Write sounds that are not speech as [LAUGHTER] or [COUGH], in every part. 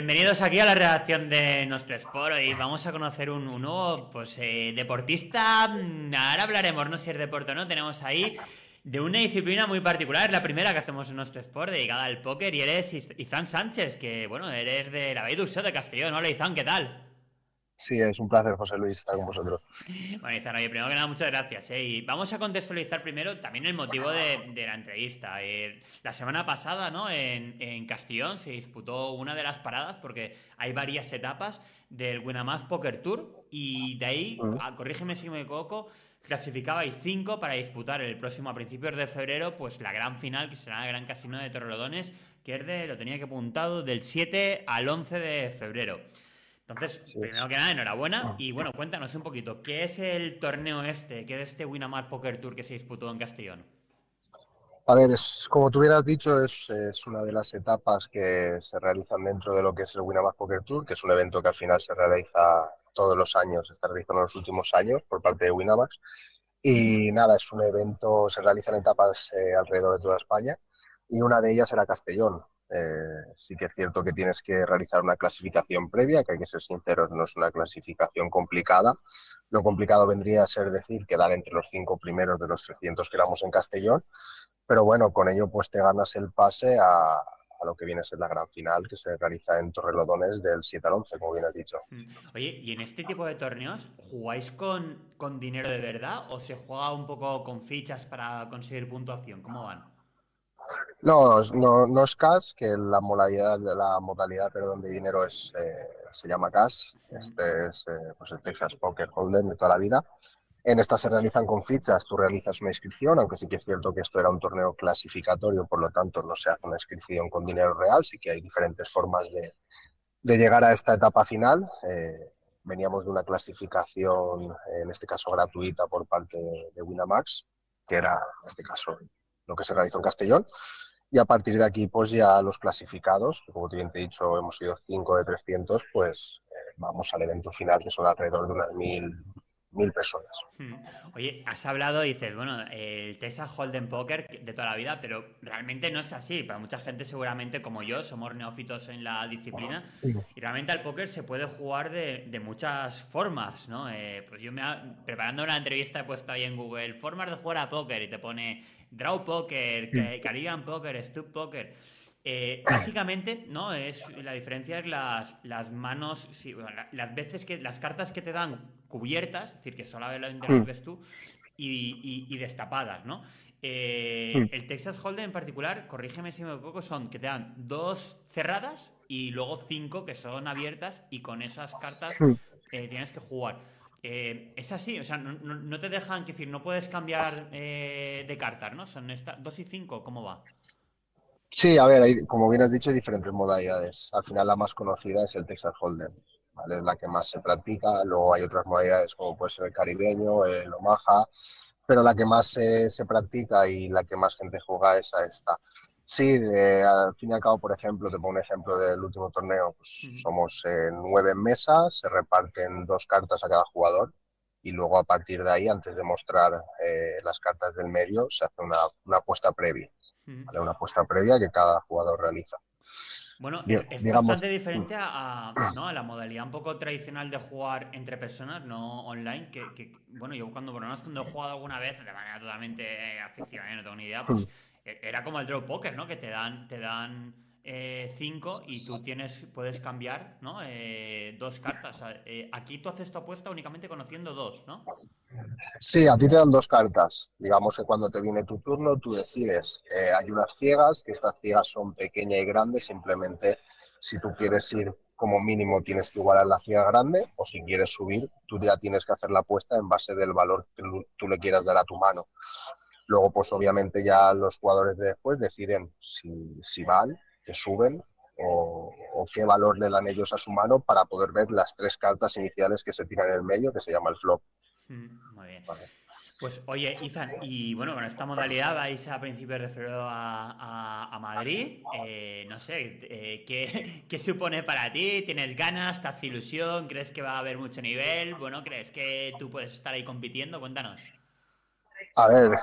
Bienvenidos aquí a la redacción de nuestro Sport y vamos a conocer un, nuevo pues, eh, deportista. Ahora hablaremos, no si es deporte o no, tenemos ahí de una disciplina muy particular, es la primera que hacemos en nuestro Sport dedicada al póker y eres Izan Sánchez, que bueno, eres de la Beidusó de Castellón. Hola Izan, ¿qué tal? Sí, es un placer, José Luis, estar con vosotros. Bueno, Izan, oye, primero que nada, muchas gracias. ¿eh? Y vamos a contextualizar primero también el motivo de, la entrevista. Eh, la semana pasada, ¿no? En, Castellón se disputó una de las paradas, porque hay varias etapas del Winamath Poker Tour, y de ahí, ah, corrígeme si me equivoco, clasificabais cinco para disputar el próximo, a principios de febrero, pues la gran final, que será el Gran Casino de Torrelodones, que es de, lo tenía que apuntado, del 7 al 11 de febrero. Entonces, primero que nada, enhorabuena. Ah. Y bueno, cuéntanos un poquito, ¿qué es el torneo este? ¿Qué es este Winamar Poker Tour que se disputó en Castellón? A ver, es, como tú hubieras dicho, es, una de las etapas que se realizan dentro de lo que es el Winamar Poker Tour, que es un evento que al final se realiza todos los años, se está realizando en los últimos años por parte de Winamax. Y nada, es un evento, se realizan etapas eh, alrededor de toda España y una de ellas era Castellón. Eh, sí que es cierto que tienes que realizar una clasificación previa, que hay que ser sinceros, no es una clasificación complicada. Lo complicado vendría a ser decir quedar entre los cinco primeros de los 300 que éramos en Castellón, pero bueno, con ello pues te ganas el pase a, lo que viene a ser la gran final que se realiza en Torrelodones del 7 al 11, como bien has dicho. Mm. Oye, ¿y en este tipo de torneos jugáis con, con dinero de verdad o se juega un poco con fichas para conseguir puntuación? ¿Cómo van? No, no, no es cash, que la modalidad, la modalidad perdón, de dinero es, eh, se llama cash. Este es eh, pues el Texas Poker Hold'em de toda la vida. En esta se realizan con fichas, tú realizas una inscripción, aunque sí que es cierto que esto era un torneo clasificatorio, por lo tanto no se hace una inscripción con dinero real, sí que hay diferentes formas de, de llegar a esta etapa final. Eh, veníamos de una clasificación, en este caso gratuita, por parte de, de Winamax, que era, en este caso, lo que se realizó en Castellón. Y a partir de aquí, pues ya los clasificados, que como bien te he dicho, hemos sido 5 de 300, pues eh, vamos al evento final, que son alrededor de unas mil, mil personas. Hmm. Oye, has hablado, dices, bueno, el Texas Hold'em Poker de toda la vida, pero realmente no es así. Para mucha gente, seguramente como yo, somos neófitos en la disciplina. Y realmente al póker se puede jugar de, de muchas formas, ¿no? Eh, pues yo me preparando una entrevista he puesto ahí en Google formas de jugar a póker y te pone Draw Poker, Caribbean Poker, Stup Poker. Eh, básicamente, ¿no? Es, la diferencia es las, las manos, las veces que, las cartas que te dan cubiertas, es decir, que solamente las ves tú, y, y, destapadas, ¿no? Eh, el Texas Hold'em en particular, corrígeme si me equivoco, son que te dan dos cerradas y luego cinco que son abiertas y con esas cartas eh, tienes que jugar. Eh, es así, o sea, no, te dejan, decir, no puedes cambiar eh, de cartas, ¿no? Son estas 2 y 5, ¿cómo va? Sí, a ver, hay, como bien has dicho, hay diferentes modalidades. Al final la más conocida es el Texas Hold'em, ¿vale? Es la que más se practica. Luego hay otras modalidades como puede ser el caribeño, el Omaha, pero la que más se practica y la que más gente juega es a esta. Sí, eh, al fin y al cabo, por ejemplo, te pongo un ejemplo del último torneo, pues somos eh, nueve mesas, se reparten dos cartas a cada jugador y luego a partir de ahí, antes de mostrar eh, las cartas del medio, se hace una, apuesta previa, una apuesta previa que cada jugador realiza. Bueno, es bastante diferente a, la modalidad un poco tradicional de jugar entre personas, no online, que, bueno, yo cuando, por lo menos cuando he jugado alguna vez de manera totalmente aficionada, no tengo ni idea, pues e-, era como el draw poker, ¿no? Que te dan, te dan eh, cinco y tú tienes, puedes cambiar, ¿no? Eh, dos cartas. Eh, aquí tú haces tu apuesta únicamente conociendo dos, ¿no? Sí, a ti te dan dos cartas. Digamos que cuando te viene tu turno, tú decides. hay unas ciegas, que estas ciegas son pequeñas y grandes. Simplemente, si tú quieres ir como mínimo, tienes que igualar la ciega grande. O si quieres subir, tú ya tienes que hacer la apuesta en base del valor que tú le quieras dar a tu mano. Luego, pues obviamente ya los jugadores de después deciden si, van, que suben o, qué valor le dan ellos a su mano para poder ver las tres cartas iniciales que se tiran en el medio, que se llama el flop. Mm, muy bien. Pues oye, Izan, y bueno, con esta modalidad vais a principios de febrero a, Madrid. Eh, no sé, eh, ¿qué, [LAUGHS] ¿qué, supone para ti? ¿Tienes ganas? ¿Te hace ilusión? ¿Crees que va a haber mucho nivel? Bueno, ¿crees que tú puedes estar ahí compitiendo? Cuéntanos. A ver,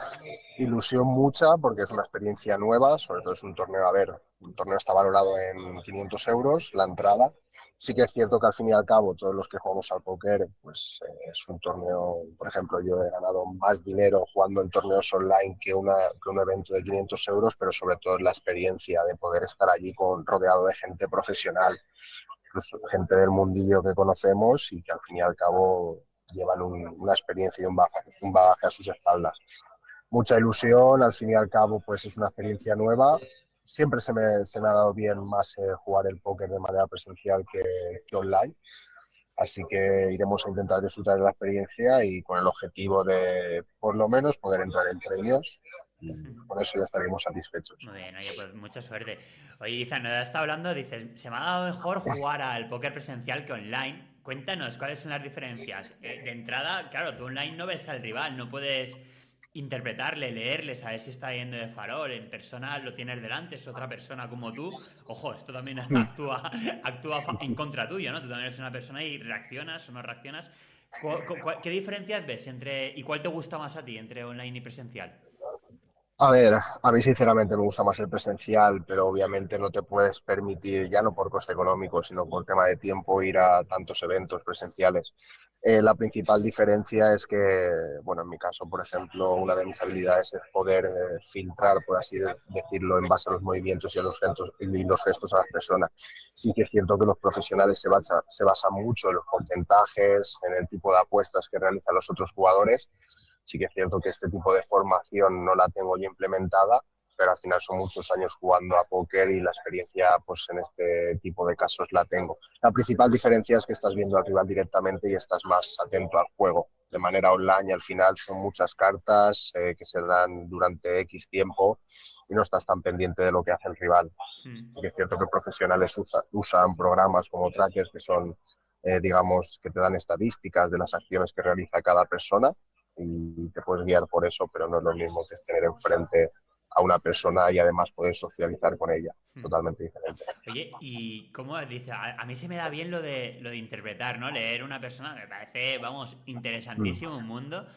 ilusión mucha porque es una experiencia nueva, sobre todo es un torneo, a ver, un torneo está valorado en 500 euros la entrada. Sí que es cierto que al fin y al cabo todos los que jugamos al póker, pues eh, es un torneo, por ejemplo, yo he ganado más dinero jugando en torneos online que, un evento de 500 euros, pero sobre todo es la experiencia de poder estar allí con, rodeado de gente profesional, incluso gente del mundillo que conocemos y que al fin y al cabo llevan una experiencia y un bagaje, un bagaje a sus espaldas. Mucha ilusión, al fin y al cabo, pues es una experiencia nueva. Siempre se me, se me ha dado bien más eh, jugar el póker de manera presencial que, que online. Así que iremos a intentar disfrutar de la experiencia y con el objetivo de, por lo menos, poder entrar en premios y con eso ya estaremos satisfechos. Muy bien, oye, pues mucha suerte. Oye, Izan, nos está hablando, dices, se me ha dado mejor jugar al póker presencial que online. Cuéntanos, ¿cuáles son las diferencias? Eh, de entrada, claro, tú online no ves al rival, no puedes interpretarle, leerle, saber si está yendo de farol, en persona lo tienes delante, es otra persona como tú. Ojo, esto también mm. actúa, actúa en contra tuyo, ¿no? Tú también eres una persona y reaccionas o no reaccionas. ¿Qué diferencias ves entre y cuál te gusta más a ti entre online y presencial? A ver, a mí sinceramente me gusta más el presencial, pero obviamente no te puedes permitir, ya no por coste económico, sino por tema de tiempo, ir a tantos eventos presenciales. Eh, la principal diferencia es que, bueno, en mi caso, por ejemplo, una de mis habilidades es poder eh, filtrar, por así decirlo, en base a los movimientos y a los gestos, y a las personas. Sí que es cierto que los profesionales se, se basan mucho en los porcentajes, en el tipo de apuestas que realizan los otros jugadores Sí que es cierto que este tipo de formación no la tengo ya implementada, pero al final son muchos años jugando a póker y la experiencia pues en este tipo de casos la tengo. La principal diferencia es que estás viendo al rival directamente y estás más atento al juego. De manera online al final son muchas cartas eh, que se dan durante X tiempo y no estás tan pendiente de lo que hace el rival. Hmm. Sí que es cierto que profesionales usan programas como trackers que son, eh, digamos, que te dan estadísticas de las acciones que realiza cada persona y te puedes guiar por eso, pero no es lo mismo que es tener enfrente a una persona y además poder socializar con ella. Hmm. Totalmente diferente. Oye, y cómo dice, a, mí se me da bien lo de, lo de interpretar, ¿no? Leer una persona me parece, vamos, interesantísimo un mundo.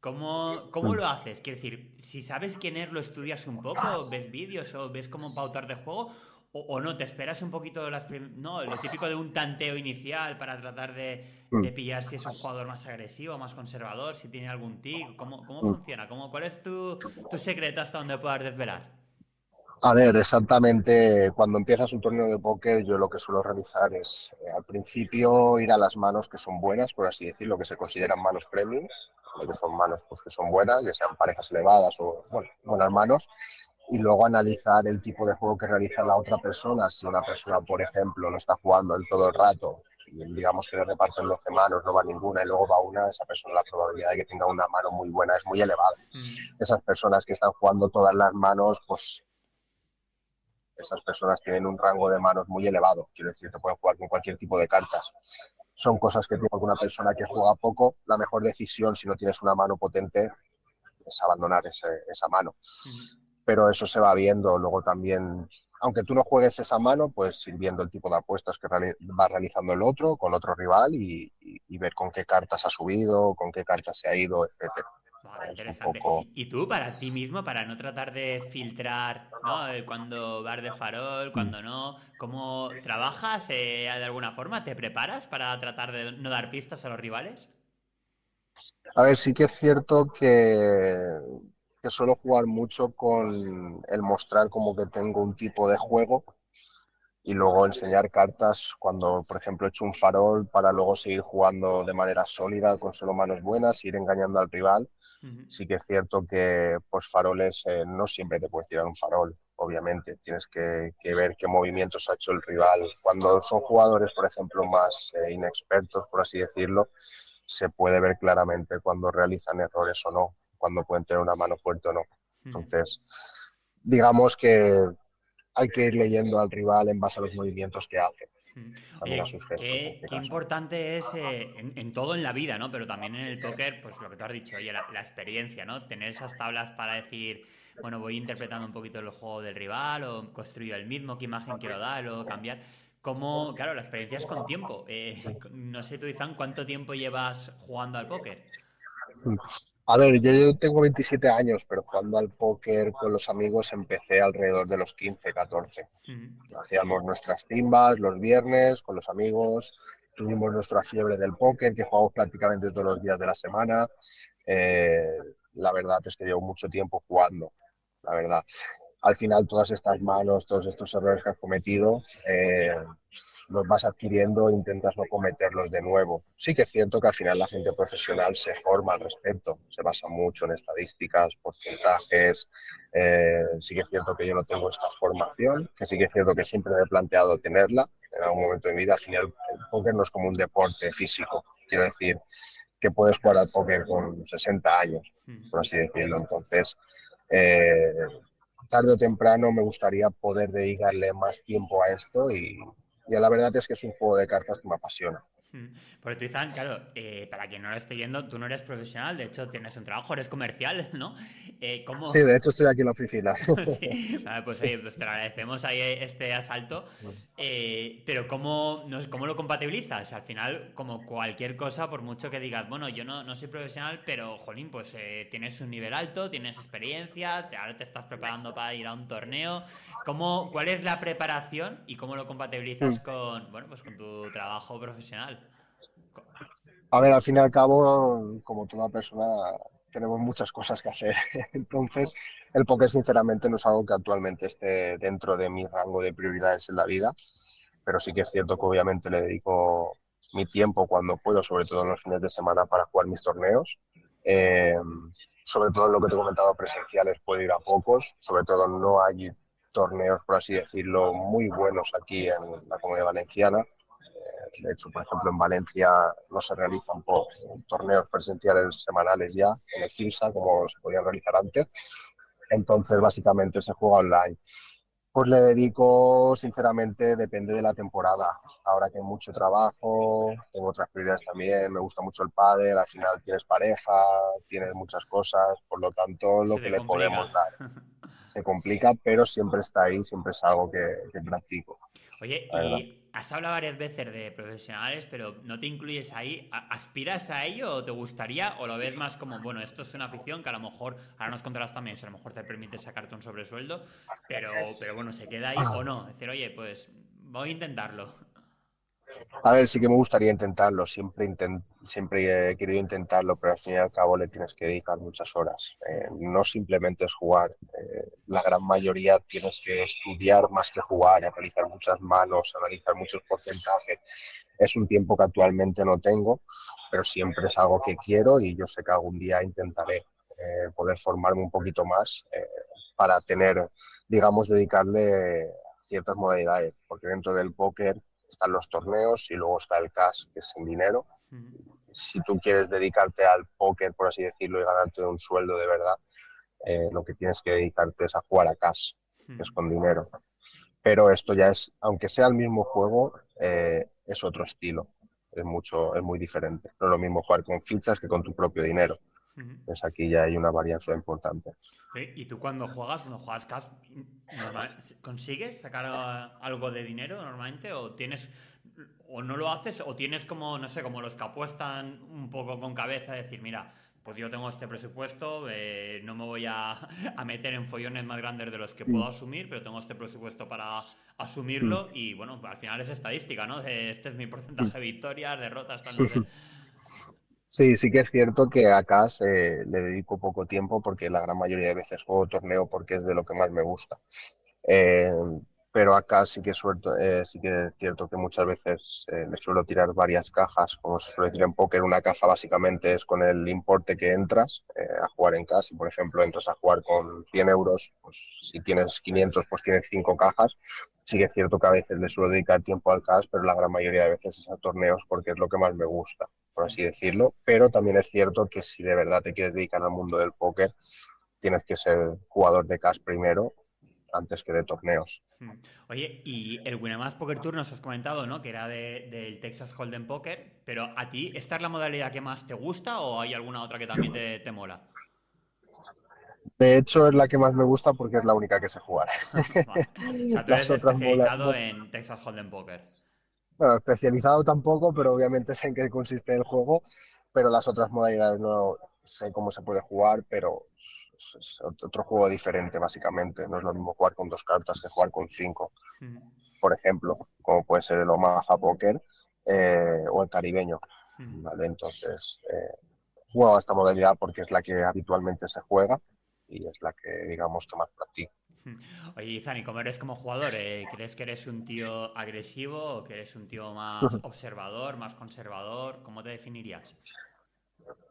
¿Cómo, ¿Cómo, lo haces? Quiero decir, si sabes quién es, lo estudias un poco, ves vídeos o ves cómo pautar de juego, o, no, te esperas un poquito las no, lo típico de un tanteo inicial para tratar de, mm. pillar si es un jugador más agresivo, más conservador, si tiene algún tic, ¿cómo, cómo mm. funciona? ¿Cómo, ¿Cuál es tu, tu secreto hasta donde puedas desvelar? A ver, exactamente, cuando empiezas un torneo de póker, yo lo que suelo realizar es eh, al principio ir a las manos que son buenas, por así decirlo, que se consideran manos premium, que son manos pues, que son buenas, ya sean parejas elevadas o bueno, buenas manos, y luego analizar el tipo de juego que realiza la otra persona. Si una persona, por ejemplo, no está jugando el todo el rato y digamos que le reparten 12 manos, no va ninguna y luego va una, esa persona la probabilidad de que tenga una mano muy buena es muy elevada. Mm. Esas personas que están jugando todas las manos, pues esas personas tienen un rango de manos muy elevado. Quiero decir, te pueden jugar con cualquier tipo de cartas. Son cosas que tiene una persona que juega poco. La mejor decisión, si no tienes una mano potente, es abandonar esa mano. Mm pero eso se va viendo luego también. Aunque tú no juegues esa mano, pues ir viendo el tipo de apuestas que va realizando el otro con otro rival y, ver con qué cartas ha subido, con qué cartas se ha ido, etcétera. interesante. Y tú, para ti mismo, para no tratar de filtrar ¿no? cuando vas de farol, cuando no, ¿cómo trabajas eh, de alguna forma? ¿Te preparas para tratar de no dar pistas a los rivales? A ver, sí que es cierto que que suelo jugar mucho con el mostrar como que tengo un tipo de juego y luego enseñar cartas cuando, por ejemplo, he hecho un farol para luego seguir jugando de manera sólida con solo manos buenas, ir engañando al rival. Sí que es cierto que pues faroles eh, no siempre te puedes tirar un farol, obviamente. Tienes que, ver qué movimientos ha hecho el rival. Cuando son jugadores, por ejemplo, más eh, inexpertos, por así decirlo, se puede ver claramente cuando realizan errores o no cuando pueden tener una mano fuerte o no. Entonces, digamos que hay que ir leyendo al rival en base a los movimientos que hace. También a sus gestos, qué, este importante es eh, en, todo en la vida, ¿no? Pero también en el póker, pues lo que tú has dicho, oye, la, experiencia, ¿no? Tener esas tablas para decir, bueno, voy interpretando un poquito el juego del rival o construyo el mismo, qué imagen quiero dar o cambiar. Como, claro, la experiencia es con tiempo. Eh, no sé tú, Izan, ¿cuánto tiempo llevas jugando al póker? A ver, yo, tengo 27 años, pero jugando al póker con los amigos empecé alrededor de los 15, 14. Hacíamos nuestras timbas los viernes con los amigos, tuvimos nuestra fiebre del póker, que jugamos prácticamente todos los días de la semana. Eh, la verdad es que llevo mucho tiempo jugando, la verdad al final todas estas manos, todos estos errores que has cometido, eh, los vas adquiriendo e intentas no cometerlos de nuevo. Sí que es cierto que al final la gente profesional se forma al respecto, se basa mucho en estadísticas, porcentajes. Eh, sí que es cierto que yo no tengo esta formación, que sí que es cierto que siempre me he planteado tenerla en algún momento de mi vida. Al final el póker no es como un deporte físico, quiero decir que puedes jugar al póker con 60 años, por así decirlo. Entonces, eh, tarde o temprano me gustaría poder dedicarle más tiempo a esto y, y la verdad es que es un juego de cartas que me apasiona. Mm. Porque tú, Izan, claro, eh, para quien no lo esté viendo, tú no eres profesional, de hecho tienes un trabajo, eres comercial, ¿no? Eh, ¿cómo... Sí, de hecho estoy aquí en la oficina. [LAUGHS] sí. Vale, pues, oye, pues te agradecemos ahí este asalto, eh, pero ¿cómo, ¿cómo lo compatibilizas? Al final, como cualquier cosa, por mucho que digas, bueno, yo no, no soy profesional, pero, jolín, pues tienes un nivel alto, tienes experiencia, ahora te estás preparando para ir a un torneo. ¿Cómo, ¿Cuál es la preparación y cómo lo compatibilizas mm. con, bueno, pues con tu trabajo profesional? A ver, al fin y al cabo, como toda persona, tenemos muchas cosas que hacer. [LAUGHS] Entonces, el póker, sinceramente, no es algo que actualmente esté dentro de mi rango de prioridades en la vida. Pero sí que es cierto que obviamente le dedico mi tiempo cuando puedo, sobre todo en los fines de semana, para jugar mis torneos. Eh, sobre todo lo que te he comentado, presenciales, puedo ir a pocos. Sobre todo no hay torneos, por así decirlo, muy buenos aquí en la comunidad valenciana de hecho, por ejemplo, en Valencia no se realizan por torneos presenciales semanales ya en el CIMSA como se podían realizar antes. Entonces, básicamente se juega online. Pues le dedico, sinceramente, depende de la temporada. Ahora que hay mucho trabajo, tengo otras prioridades también, me gusta mucho el pádel, al final tienes pareja, tienes muchas cosas, por lo tanto, lo que le podemos dar [LAUGHS] se complica, pero siempre está ahí, siempre es algo que, que practico. Oye, y has hablado varias veces de profesionales, pero ¿no te incluyes ahí? ¿Aspiras a ello o te gustaría? ¿O lo ves más como, bueno, esto es una afición que a lo mejor, ahora nos contarás también, si a lo mejor te permite sacarte un sobresueldo, pero, pero bueno, se queda ahí o no? Es decir, oye, pues voy a intentarlo. A ver, sí que me gustaría intentarlo, siempre, siempre he querido intentarlo, pero al fin y al cabo le tienes que dedicar muchas horas. Eh, no simplemente es jugar, eh, la gran mayoría tienes que estudiar más que jugar, analizar muchas manos, analizar muchos porcentajes. Es un tiempo que actualmente no tengo, pero siempre es algo que quiero y yo sé que algún día intentaré eh, poder formarme un poquito más para tener, digamos, dedicarle ciertas modalidades, porque dentro del póker están los torneos y luego está el cash, que es en dinero. Si tú quieres dedicarte al póker, por así decirlo, y ganarte un sueldo de verdad, eh, lo que tienes que dedicarte es a jugar a cash, que es con dinero. Pero esto ya es, aunque sea el mismo juego, eh, es otro estilo. Es mucho, es muy diferente. No es lo mismo jugar con fichas que con tu propio dinero. Pues aquí ya hay una varianza importante. ¿Y tú cuando juegas, cuando juegas cash, consigues sacar algo de dinero normalmente? ¿O tienes o no lo haces o tienes como, no sé, como los que apuestan un poco con cabeza, decir, mira, pues yo tengo este presupuesto, eh, no me voy a, a, meter en follones más grandes de los que puedo mm. asumir, pero tengo este presupuesto para asumirlo mm. y bueno, al final es estadística, ¿no? este es mi porcentaje de victorias, derrotas, tal, no Sí, sí que es cierto que acá le dedico poco tiempo porque la gran mayoría de veces juego torneo porque es de lo que más me gusta. Eh, pero acá sí que, suelto, eh, sí que es cierto que muchas veces eh, me suelo tirar varias cajas, como se suele decir en póker, una caja básicamente es con el importe que entras eh, a jugar en casa. Si por ejemplo entras a jugar con 100 euros, pues si tienes 500 pues tienes 5 cajas. Sí que es cierto que a veces le suelo dedicar tiempo al cash, pero la gran mayoría de veces es a torneos porque es lo que más me gusta, por así decirlo. Pero también es cierto que si de verdad te quieres dedicar al mundo del póker, tienes que ser jugador de cash primero antes que de torneos. Hmm. Oye, y el Winamax Poker Tour nos has comentado, ¿no? Que era del Texas Hold'em Poker, pero ¿a ti esta es la modalidad que más te gusta o hay alguna otra que también te, mola? De hecho, es la que más me gusta porque es la única que sé jugar. [LAUGHS] O sea, tú [LAUGHS] eres especializado en Texas Hold'em Poker. Bueno, especializado tampoco, pero obviamente sé en qué consiste el juego, pero las otras modalidades no, sé cómo se puede jugar, pero es otro juego diferente, básicamente. No es lo mismo jugar con dos cartas que jugar con cinco. Por ejemplo, como puede ser el Omaha Poker eh, o el caribeño. ¿vale? Entonces, eh, juego esta modalidad porque es la que habitualmente se juega y es la que, digamos, que más practico. [LAUGHS] Oye, Zani, ¿cómo eres como jugador? Eh, ¿Crees que eres un tío agresivo o que eres un tío más [LAUGHS] observador, más conservador? ¿Cómo te definirías?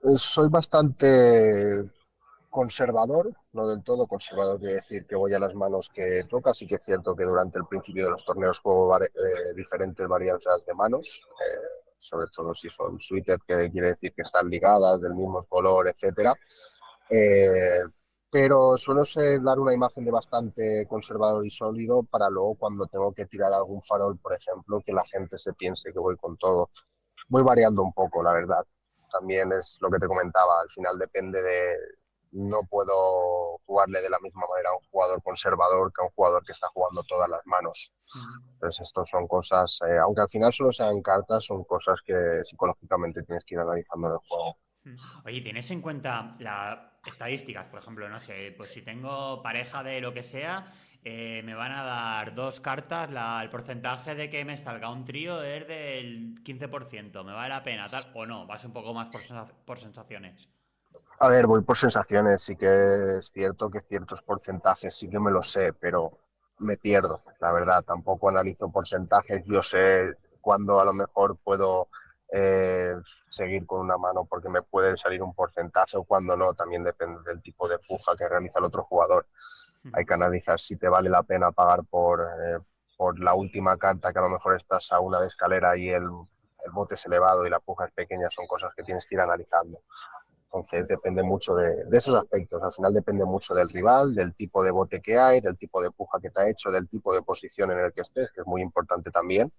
Eh, soy bastante conservador, no del todo conservador, quiere decir que voy a las manos que toca. Sí que es cierto que durante el principio de los torneos juego eh, diferentes varianzas de manos, sobre todo si son suited, que quiere decir que están ligadas, del mismo color, etcétera pero suelo ser dar una imagen de bastante conservador y sólido para luego cuando tengo que tirar algún farol, por ejemplo, que la gente se piense que voy con todo. Voy variando un poco, la verdad. También es lo que te comentaba, al final depende de... No puedo jugarle de la misma manera a un jugador conservador que a un jugador que está jugando todas las manos. Entonces, esto son cosas, eh, aunque al final solo sean cartas, son cosas que psicológicamente tienes que ir analizando en el juego. Oye, ¿tienes en cuenta las estadísticas? Por ejemplo, no sé, pues si tengo pareja de lo que sea, eh, me van a dar dos cartas, el porcentaje de que me salga un trío es del 15%, ¿me vale la pena tal? ¿O no? ¿Vas un poco más por, por sensaciones? A ver, voy por sensaciones, sí que es cierto que ciertos porcentajes sí que me lo sé, pero me pierdo, la verdad, tampoco analizo porcentajes, yo sé cuándo a lo mejor puedo eh, seguir con una mano porque me puede salir un porcentaje o cuando no, también depende del tipo de puja que realiza el otro jugador. Hay que analizar si te vale la pena pagar por, eh, por la última carta, que a lo mejor estás a una de escalera y el, el bote es elevado y la puja es pequeña, son cosas que tienes que ir analizando. Entonces depende mucho de, de, esos aspectos. Al final depende mucho del rival, del tipo de bote que hay, del tipo de puja que te ha hecho, del tipo de posición en el que estés, que es muy importante también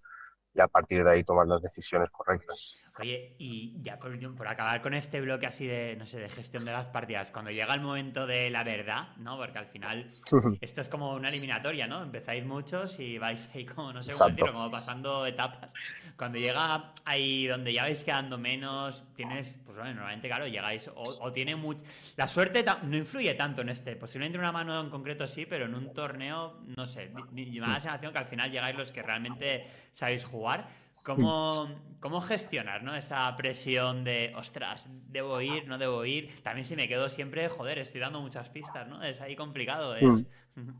y a partir de ahí tomar las decisiones correctas. Oye, y ya por por acabar con este bloque así de, no sé, de gestión de las partidas, cuando llega el momento de la verdad, ¿no? Porque al final [LAUGHS] esto es como una eliminatoria, ¿no? Empezáis muchos y vais ahí como, no sé cómo decirlo, como pasando etapas. Cuando llega ahí donde ya vais quedando menos, tienes, pues bueno, normalmente, claro, llegáis, o, tiene mucho... La suerte no influye tanto en este, posiblemente una mano en concreto sí, pero en un torneo, no sé, me da la sensación que al final llegáis los que realmente sabéis jugar. ¿Cómo, ¿Cómo, gestionar ¿no? esa presión de, ostras, debo ir, no debo ir? También si me quedo siempre, joder, estoy dando muchas pistas, ¿no? Es ahí complicado. Es... Mm.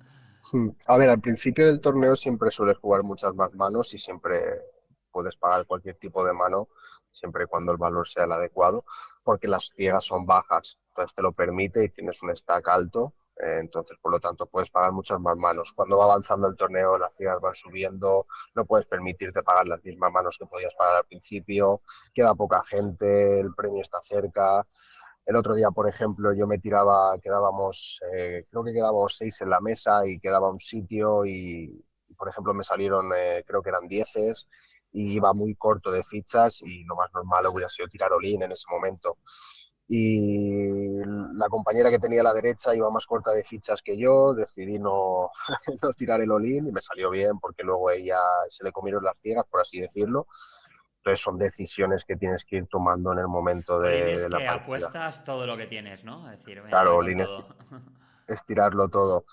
Mm. A ver, al principio del torneo siempre sueles jugar muchas más manos y siempre puedes pagar cualquier tipo de mano, siempre y cuando el valor sea el adecuado, porque las ciegas son bajas. Entonces te lo permite y tienes un stack alto entonces, por lo tanto, puedes pagar muchas más manos. Cuando va avanzando el torneo, las ligas van subiendo, no puedes permitirte pagar las mismas manos que podías pagar al principio, queda poca gente, el premio está cerca. El otro día, por ejemplo, yo me tiraba, quedábamos, eh, creo que quedábamos seis en la mesa y quedaba un sitio y, por ejemplo, me salieron, eh, creo que eran dieces y iba muy corto de fichas y lo más normal hubiera sido tirar olín en ese momento y la compañera que tenía a la derecha iba más corta de fichas que yo, decidí no, [LAUGHS] no tirar el olín y me salió bien porque luego ella se le comieron las ciegas, por así decirlo. Entonces son decisiones que tienes que ir tomando en el momento de, de la que apuestas todo lo que tienes, ¿no? decir, claro, olín es, es tirarlo todo.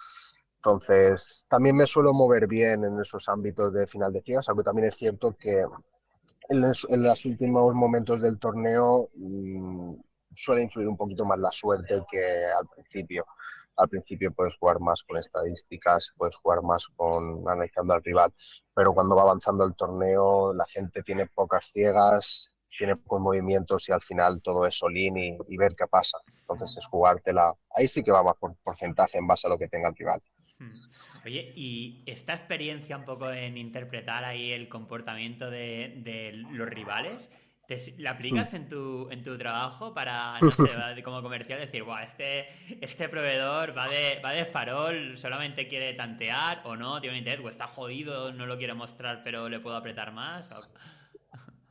Entonces, también me suelo mover bien en esos ámbitos de final de ciegas, aunque también es cierto que en los, en los últimos momentos del torneo mmm, suele influir un poquito más la suerte que al principio. Al principio puedes jugar más con estadísticas, puedes jugar más con analizando al rival, pero cuando va avanzando el torneo la gente tiene pocas ciegas, tiene pocos movimientos y al final todo es solín y, ver qué pasa. Entonces es jugártela. Ahí sí que va más por porcentaje en base a lo que tenga el rival. Hmm. Oye, y esta experiencia un poco en interpretar ahí el comportamiento de, de los rivales, ¿La aplicas mm. en tu, en tu trabajo para, [LAUGHS] no sé, como comercial decir, Buah, este, este proveedor va de, va de farol, solamente quiere tantear o no, tiene un interés, o está jodido, no lo quiere mostrar, pero le puedo apretar más?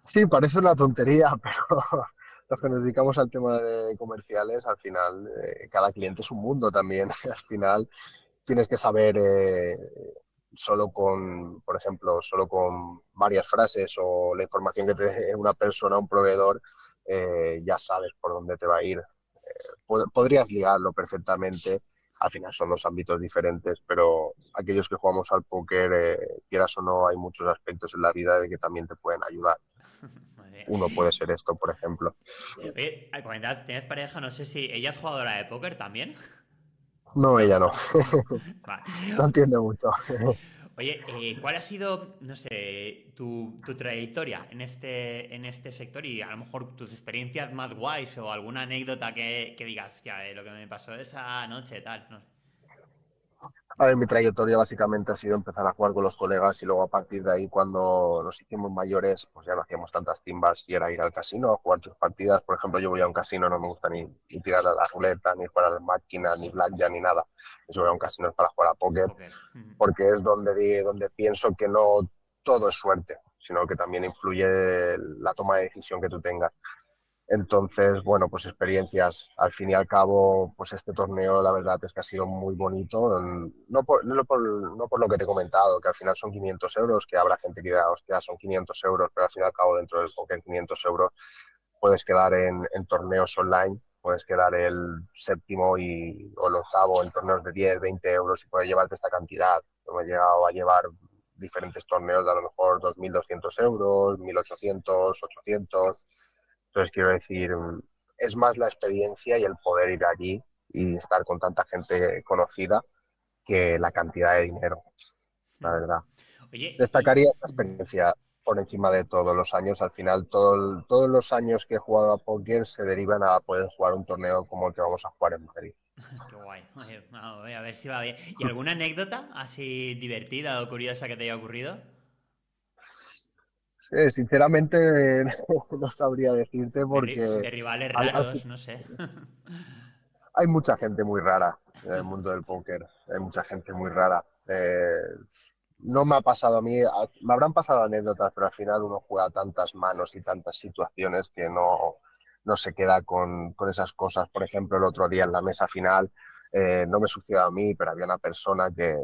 Sí, parece una tontería, [LAUGHS] pero los que nos dedicamos al tema de comerciales, al final, eh, cada cliente es un mundo también. [LAUGHS] al final tienes que saber eh, solo con, por ejemplo, solo con varias frases o la información que te dé una persona, un proveedor, eh, ya sabes por dónde te va a ir. Eh, podrías ligarlo perfectamente. Al final son dos ámbitos diferentes, pero aquellos que jugamos al póker, eh, quieras o no, hay muchos aspectos en la vida de que también te pueden ayudar. [LAUGHS] Uno puede ser esto, por ejemplo. Oye, comentabas, tienes pareja, no sé si ella es jugadora de póker también. No, ella no. no entiende mucho. Oye, eh, ¿cuál ha sido, no sé, tu, trayectoria en este, en este sector y a lo mejor tus experiencias más guays o alguna anécdota que, digas, hostia, lo que me pasó esa noche, tal? No a ver, mi trayectoria básicamente ha sido empezar a jugar con los colegas y luego a partir de ahí cuando nos hicimos mayores, pues ya no hacíamos tantas timbas y era ir al casino a jugar tus partidas. Por ejemplo, yo voy a un casino, no me gusta ni, tirar a la ruleta, ni jugar a las máquinas, ni blackjack, ni nada. Yo voy a un casino para jugar a póker, porque es donde, donde pienso que no todo es suerte, sino que también influye la toma de decisión que tú tengas. Entonces, bueno, pues experiencias. Al fin y al cabo, pues este torneo la verdad es que ha sido muy bonito. No por, no por, no por lo que te he comentado, que al final son 500 euros, que habrá gente que diga, hostia, son 500 euros, pero al fin y al cabo dentro del poker 500 euros puedes quedar en, en torneos online, puedes quedar el séptimo y, o el octavo en torneos de 10, 20 euros y poder llevarte esta cantidad. Yo he llegado a llevar diferentes torneos de a lo mejor 2.200 euros, 1.800, 800 entonces, quiero decir, es más la experiencia y el poder ir allí y estar con tanta gente conocida que la cantidad de dinero, la verdad. Destacaría esta experiencia por encima de todos los años. Al final, todos los años que he jugado a póker se derivan a poder jugar un torneo como el que vamos a jugar en Madrid. [LAUGHS] Qué guay. a ver si va bien. ¿Y alguna anécdota así divertida o curiosa que te haya ocurrido? Sinceramente [LAUGHS] no sabría decirte porque... De, rivales raros, no sé. [LAUGHS] Hay mucha gente muy rara en el mundo del póker, hay mucha gente muy rara. Eh, no me ha pasado a mí, me habrán pasado anécdotas, pero al final uno juega tantas manos y tantas situaciones que no, no se queda con, con, esas cosas. Por ejemplo, el otro día en la mesa final, eh, no me sucedió a mí, pero había una persona que,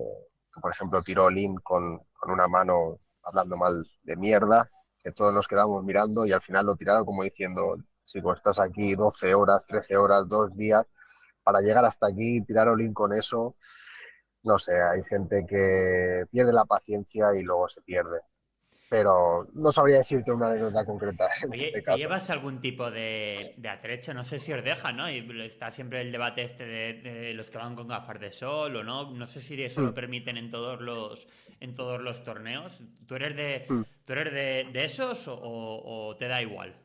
que por ejemplo, tiró Lin con, con una mano hablando mal de mierda, que todos nos quedamos mirando y al final lo tiraron como diciendo, chico, estás aquí 12 horas, 13 horas, dos días para llegar hasta aquí, tirar Olin con eso. No sé, hay gente que pierde la paciencia y luego se pierde pero no sabría decirte una anécdota concreta. Oye, este llevas algún tipo de, de, atrecho? No sé si os deja, ¿no? Y está siempre el debate este de, los que van con gafas de sol o no. No sé si eso lo mm. permiten en todos los en todos los torneos. ¿Tú eres de, mm. ¿tú eres de, esos o te da igual?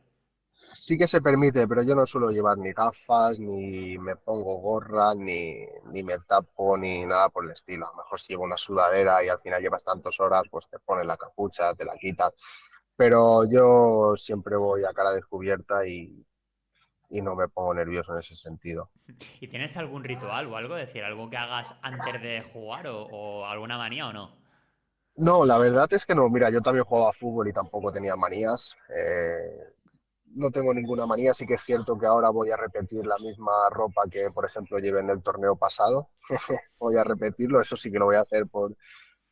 Sí que se permite, pero yo no suelo llevar ni gafas, ni me pongo gorra, ni, ni me tapo, ni nada por el estilo. A lo mejor si llevo una sudadera y al final llevas tantas horas, pues te pones la capucha, te la quitas. Pero yo siempre voy a cara descubierta y, y no me pongo nervioso en ese sentido. ¿Y tienes algún ritual o algo? decir, algo que hagas antes de jugar o, alguna manía o no? No, la verdad es que no. Mira, yo también jugaba fútbol y tampoco tenía manías. Eh, no tengo ninguna manía, sí que es cierto que ahora voy a repetir la misma ropa que, por ejemplo, llevé en el torneo pasado. [LAUGHS] voy a repetirlo, eso sí que lo voy a hacer por,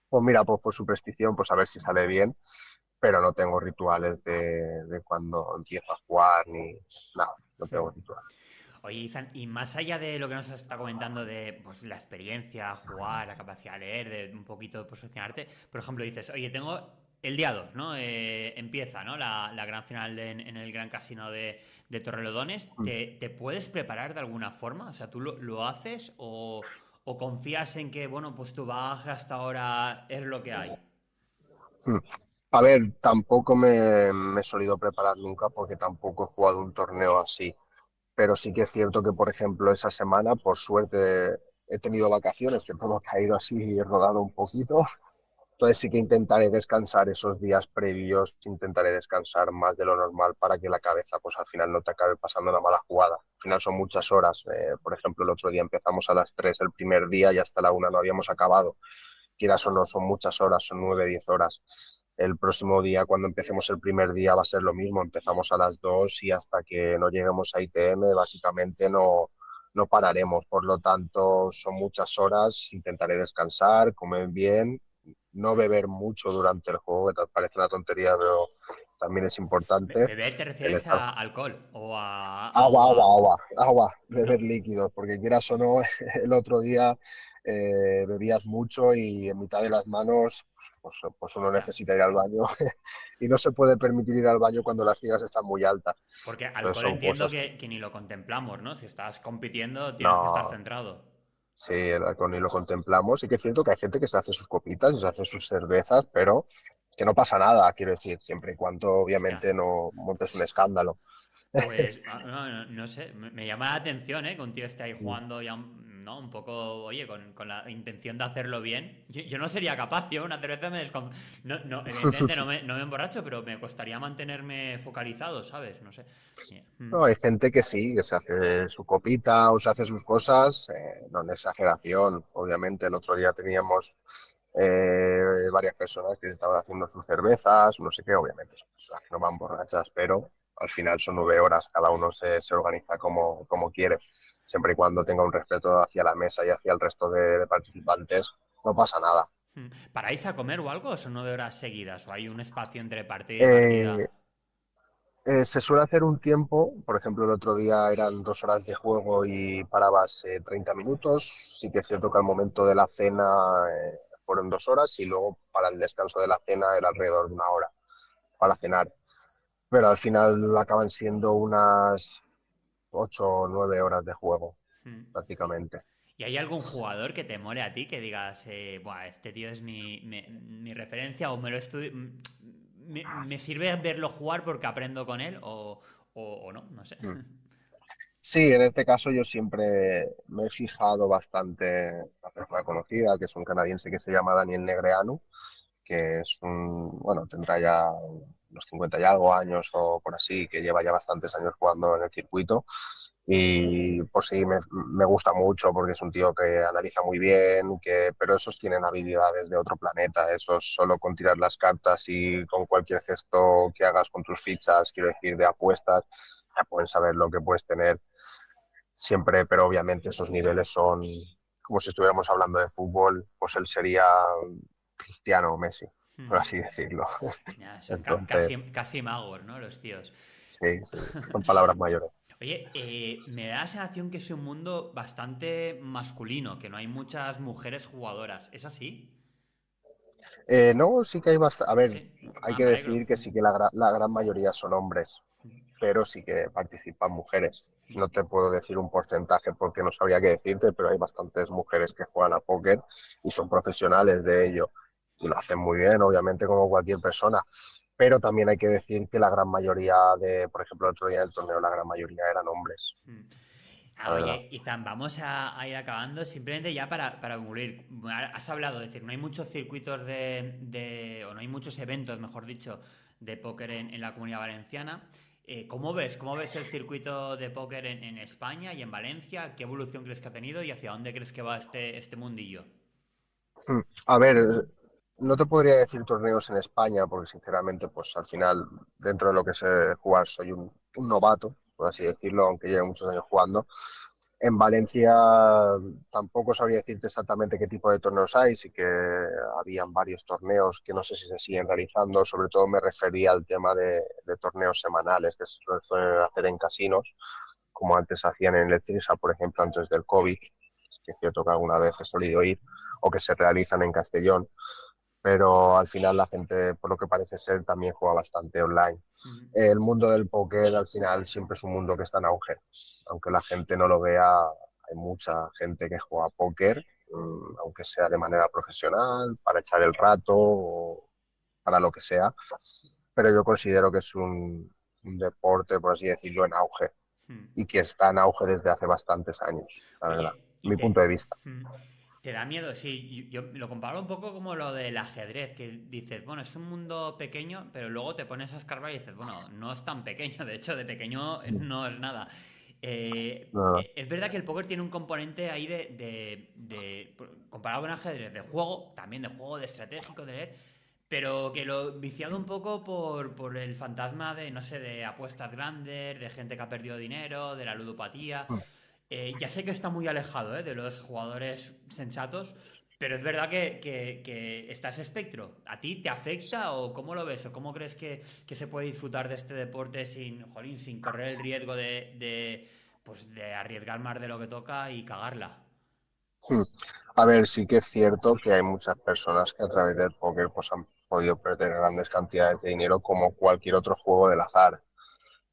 pues mira, pues por superstición, pues a ver si sale bien, pero no tengo rituales de, cuando empiezo a jugar ni nada, no tengo rituales. Oye, Izan, y más allá de lo que nos está comentando de pues, la experiencia, jugar, la capacidad de leer, de un poquito posicionarte, por ejemplo, dices, oye, tengo el día 2, ¿no? Eh, empieza, ¿no? La, gran final en el Gran Casino de, Torrelodones. Mm. ¿Te, puedes preparar de alguna forma? O sea, ¿tú lo, haces o, confías en que, bueno, pues tu baja hasta ahora es lo que hay? Mm. A ver, tampoco me, me, he solido preparar nunca porque tampoco he jugado un torneo así. Pero sí que es cierto que, por ejemplo, esa semana, por suerte, he tenido vacaciones, que todo ha caído así y he rodado un poquito entonces sí que intentaré descansar esos días previos, intentaré descansar más de lo normal para que la cabeza pues al final no te acabe pasando una mala jugada. Al final son muchas horas. Eh, por ejemplo, el otro día empezamos a las 3 el primer día y hasta la 1 no habíamos acabado. Quieras o no, son muchas horas, son 9, 10 horas. El próximo día, cuando empecemos el primer día, va a ser lo mismo. Empezamos a las 2 y hasta que no lleguemos a ITM, básicamente no, no pararemos. Por lo tanto, son muchas horas. Intentaré descansar, comer bien no beber mucho durante el juego, que te parece una tontería, pero también es importante. ¿Beber te refieres a alcohol o a agua, agua, agua, agua, [LAUGHS] beber líquidos, porque quieras o no, [LAUGHS] el otro día eh, bebías mucho y en mitad de las manos, pues, pues uno necesita ir al baño [LAUGHS] y no se puede permitir ir al baño cuando las ciegas están muy altas. Porque alcohol entiendo que, ni lo contemplamos, ¿no? Si estás compitiendo tienes que estar centrado. Sí, ni lo contemplamos. Y que es cierto que hay gente que se hace sus copitas y se hace sus cervezas, pero que no pasa nada, quiero decir, siempre y cuando obviamente no montes un escándalo. Pues [LAUGHS] no, no, sé, me, llama la atención, ¿eh? Que un tío esté ahí mm. jugando ya ¿no? Un poco, oye, con, la intención de hacerlo bien. Yo, no sería capaz, yo una cerveza me descon... No, no, evidentemente no me, no me, emborracho, pero me costaría mantenerme focalizado, ¿sabes? No sé. Mm. No, hay gente que sí, que se hace su copita o se hace sus cosas, eh, no en exageración. Obviamente el otro día teníamos eh, varias personas que estaban haciendo sus cervezas, no sé qué, obviamente son personas que no van borrachas, pero al final son nueve horas, cada uno se, se organiza como, como, quiere, siempre y cuando tenga un respeto hacia la mesa y hacia el resto de, participantes, no pasa nada. Hmm. ¿Paráis a comer o algo o son nueve horas seguidas o hay un espacio entre partida y partida? Eh, eh, se suele hacer un tiempo, por ejemplo, el otro día eran dos horas de juego y parabas 30 minutos. Sí que es cierto que al momento de la cena eh, fueron dos horas y luego para el descanso de la cena era alrededor de una hora para cenar pero al final acaban siendo unas 8 o 9 horas de juego, hmm. prácticamente. ¿Y hay algún jugador que te mole a ti que digas, eh, este tío es mi, referencia o me lo estudio, me, sirve verlo jugar porque aprendo con él o, no? No sé. Hmm. [LAUGHS] Sí, en este caso yo siempre me he fijado bastante en una persona conocida, que es un canadiense que se llama Daniel Negreanu, que es un, bueno, tendrá ya unos 50 y algo años o por así, que lleva ya bastantes años jugando en el circuito. Y pues sí, me, me, gusta mucho porque es un tío que analiza muy bien, que, pero esos tienen habilidades de otro planeta. Esos solo con tirar las cartas y con cualquier gesto que hagas con tus fichas, quiero decir, de apuestas, ya pueden saber lo que puedes tener siempre, pero obviamente esos niveles son como si estuviéramos hablando de fútbol, pues él sería Cristiano o Messi por así decirlo. [LAUGHS] son casi, casi, magos, ¿no? Los tíos. Sí, sí, son palabras mayores. [LAUGHS] Oye, eh, me da la sensación que es un mundo bastante masculino, que no hay muchas mujeres jugadoras. ¿Es así? Eh, no, sí que hay bastante. A ver, hay ah, que decir que sí que la, la, gran mayoría son hombres, pero sí que participan mujeres. No te puedo decir un porcentaje porque no sabría qué decirte, pero hay bastantes mujeres que juegan a póker y son profesionales de ello y lo hacen muy bien, obviamente, como cualquier persona. Pero también hay que decir que la gran mayoría de, por ejemplo, el otro día del torneo, la gran mayoría eran hombres. Mm. Ah, oye, Izan, vamos a, ir acabando simplemente ya para, para concluir. Has hablado, es decir, no hay muchos circuitos de, o no hay muchos eventos, mejor dicho, de póker en, la comunidad valenciana. Eh, ¿Cómo ves? ¿Cómo ves el circuito de póker en, en, España y en Valencia? ¿Qué evolución crees que ha tenido y hacia dónde crees que va este, este mundillo? Hmm. A ver, no te podría decir torneos en España, porque sinceramente, pues al final, dentro de lo que sé jugar, soy un, novato, por así decirlo, aunque lleve muchos años jugando. En Valencia tampoco sabría decirte exactamente qué tipo de torneos hay, sí que habían varios torneos que no sé si se siguen realizando, sobre todo me refería al tema de, torneos semanales que se suelen hacer en casinos, como antes hacían en Electrisa, por ejemplo, antes del COVID, que es cierto que alguna vez he solido ir, o que se realizan en Castellón pero al final la gente, por lo que parece ser, también juega bastante online. El mundo del póker al final siempre es un mundo que está en auge. Aunque la gente no lo vea, hay mucha gente que juega póker, mm, aunque sea de manera profesional, para echar el rato o para lo que sea. Pero yo considero que es un, deporte, por así decirlo, en auge. Y que está en auge desde hace bastantes años, la verdad, mi punto de vista. Te da miedo, sí. Yo, lo comparo un poco como lo del ajedrez, que dices, bueno, es un mundo pequeño, pero luego te pones a escarbar y dices, bueno, no es tan pequeño, de hecho, de pequeño no es nada. Eh, eh, es verdad que el póker tiene un componente ahí de, comparado con ajedrez, de juego, también de juego, de estratégico, de leer, pero que lo viciado un poco por, por el fantasma de, no sé, de apuestas grandes, de gente que ha perdido dinero, de la ludopatía. Mm. Eh, ya sé que está muy alejado ¿eh? de los jugadores sensatos, Pero es verdad que, que, está ese espectro. ¿A ti te afecta o cómo lo ves? ¿O cómo crees que, se puede disfrutar de este deporte sin, sin correr el riesgo de, pues de arriesgar más de lo que toca y cagarla? Hmm. A ver, sí que es cierto que hay muchas personas que a través del póker pues, han podido perder grandes cantidades de dinero como cualquier otro juego del azar.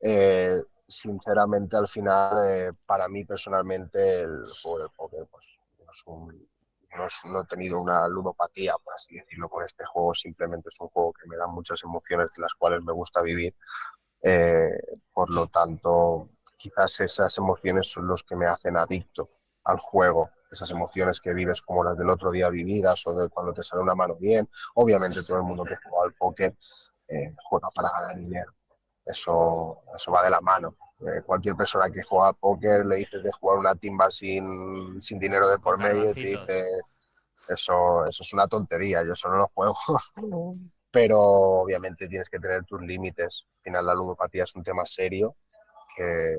Eh, sinceramente, al final, eh, para mí personalmente, el juego del póker pues, no es un no, he tenido una ludopatía, por así decirlo, con este juego. Simplemente es un juego que me da muchas emociones de las cuales me gusta vivir. Eh, por lo tanto, quizás esas emociones son los que me hacen adicto al juego. Esas emociones que vives como las del otro día vividas o de cuando te sale una mano bien. Obviamente todo el mundo que juega al póker eh, juega para ganar dinero. Eso, eso va de la mano. Eh, cualquier persona que juega a póker le dices de jugar una timba sin, sin dinero de por medio y te dice eso, eso es una tontería, yo eso no lo juego. [LAUGHS] Pero obviamente tienes que tener tus límites. Al final la ludopatía es un tema serio que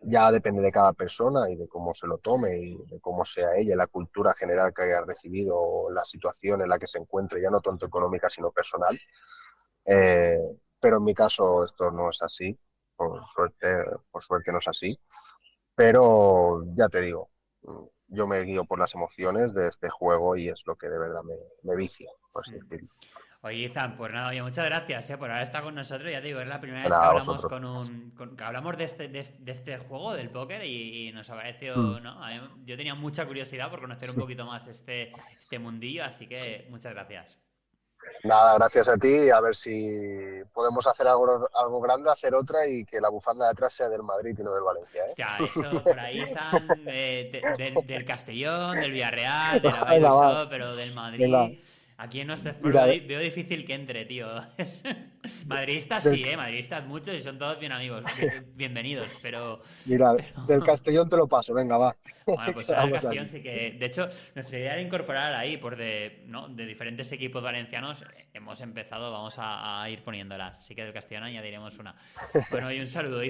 ya depende de cada persona y de cómo se lo tome y de cómo sea ella, la cultura general que haya recibido, la situación en la que se encuentre, ya no tanto económica sino personal. Eh, pero en mi caso esto no es así por suerte, por suerte no es así. Pero ya te digo, yo me guío por las emociones de este juego y es lo que de verdad me, vicia, por así mm. decirlo. Oye, Izan, pues nada, oye, muchas gracias eh, por haber estado con nosotros. Ya te digo, es la primera vez que hablamos, con un, que hablamos de este, de, este juego, del póker, y, nos apareció, mm. ¿no? yo tenía mucha curiosidad por conocer un poquito más este, este mundillo, así que muchas gracias. Nada, gracias a ti. A ver si podemos hacer algo, algo grande, hacer otra y que la bufanda de atrás sea del Madrid y no del Valencia. ¿eh? Hostia, eso por ahí están del Castellón, del Villarreal, del la pero del Madrid. Aquí en nuestro Sport veo difícil que entre, tío. [LAUGHS] madridistas sí, ¿eh? Madridistas muchos y son todos bien amigos. [LAUGHS] Bienvenidos, pero... Mira, del Castellón te lo paso, venga, va. [LAUGHS] Bueno, pues el Castellón sí que... De hecho, nuestra idea era incorporar ahí, por de, ¿no? de diferentes equipos valencianos, hemos empezado, vamos a, a ir poniéndolas. Así que del Castellón añadiremos una. Bueno, y un saludo.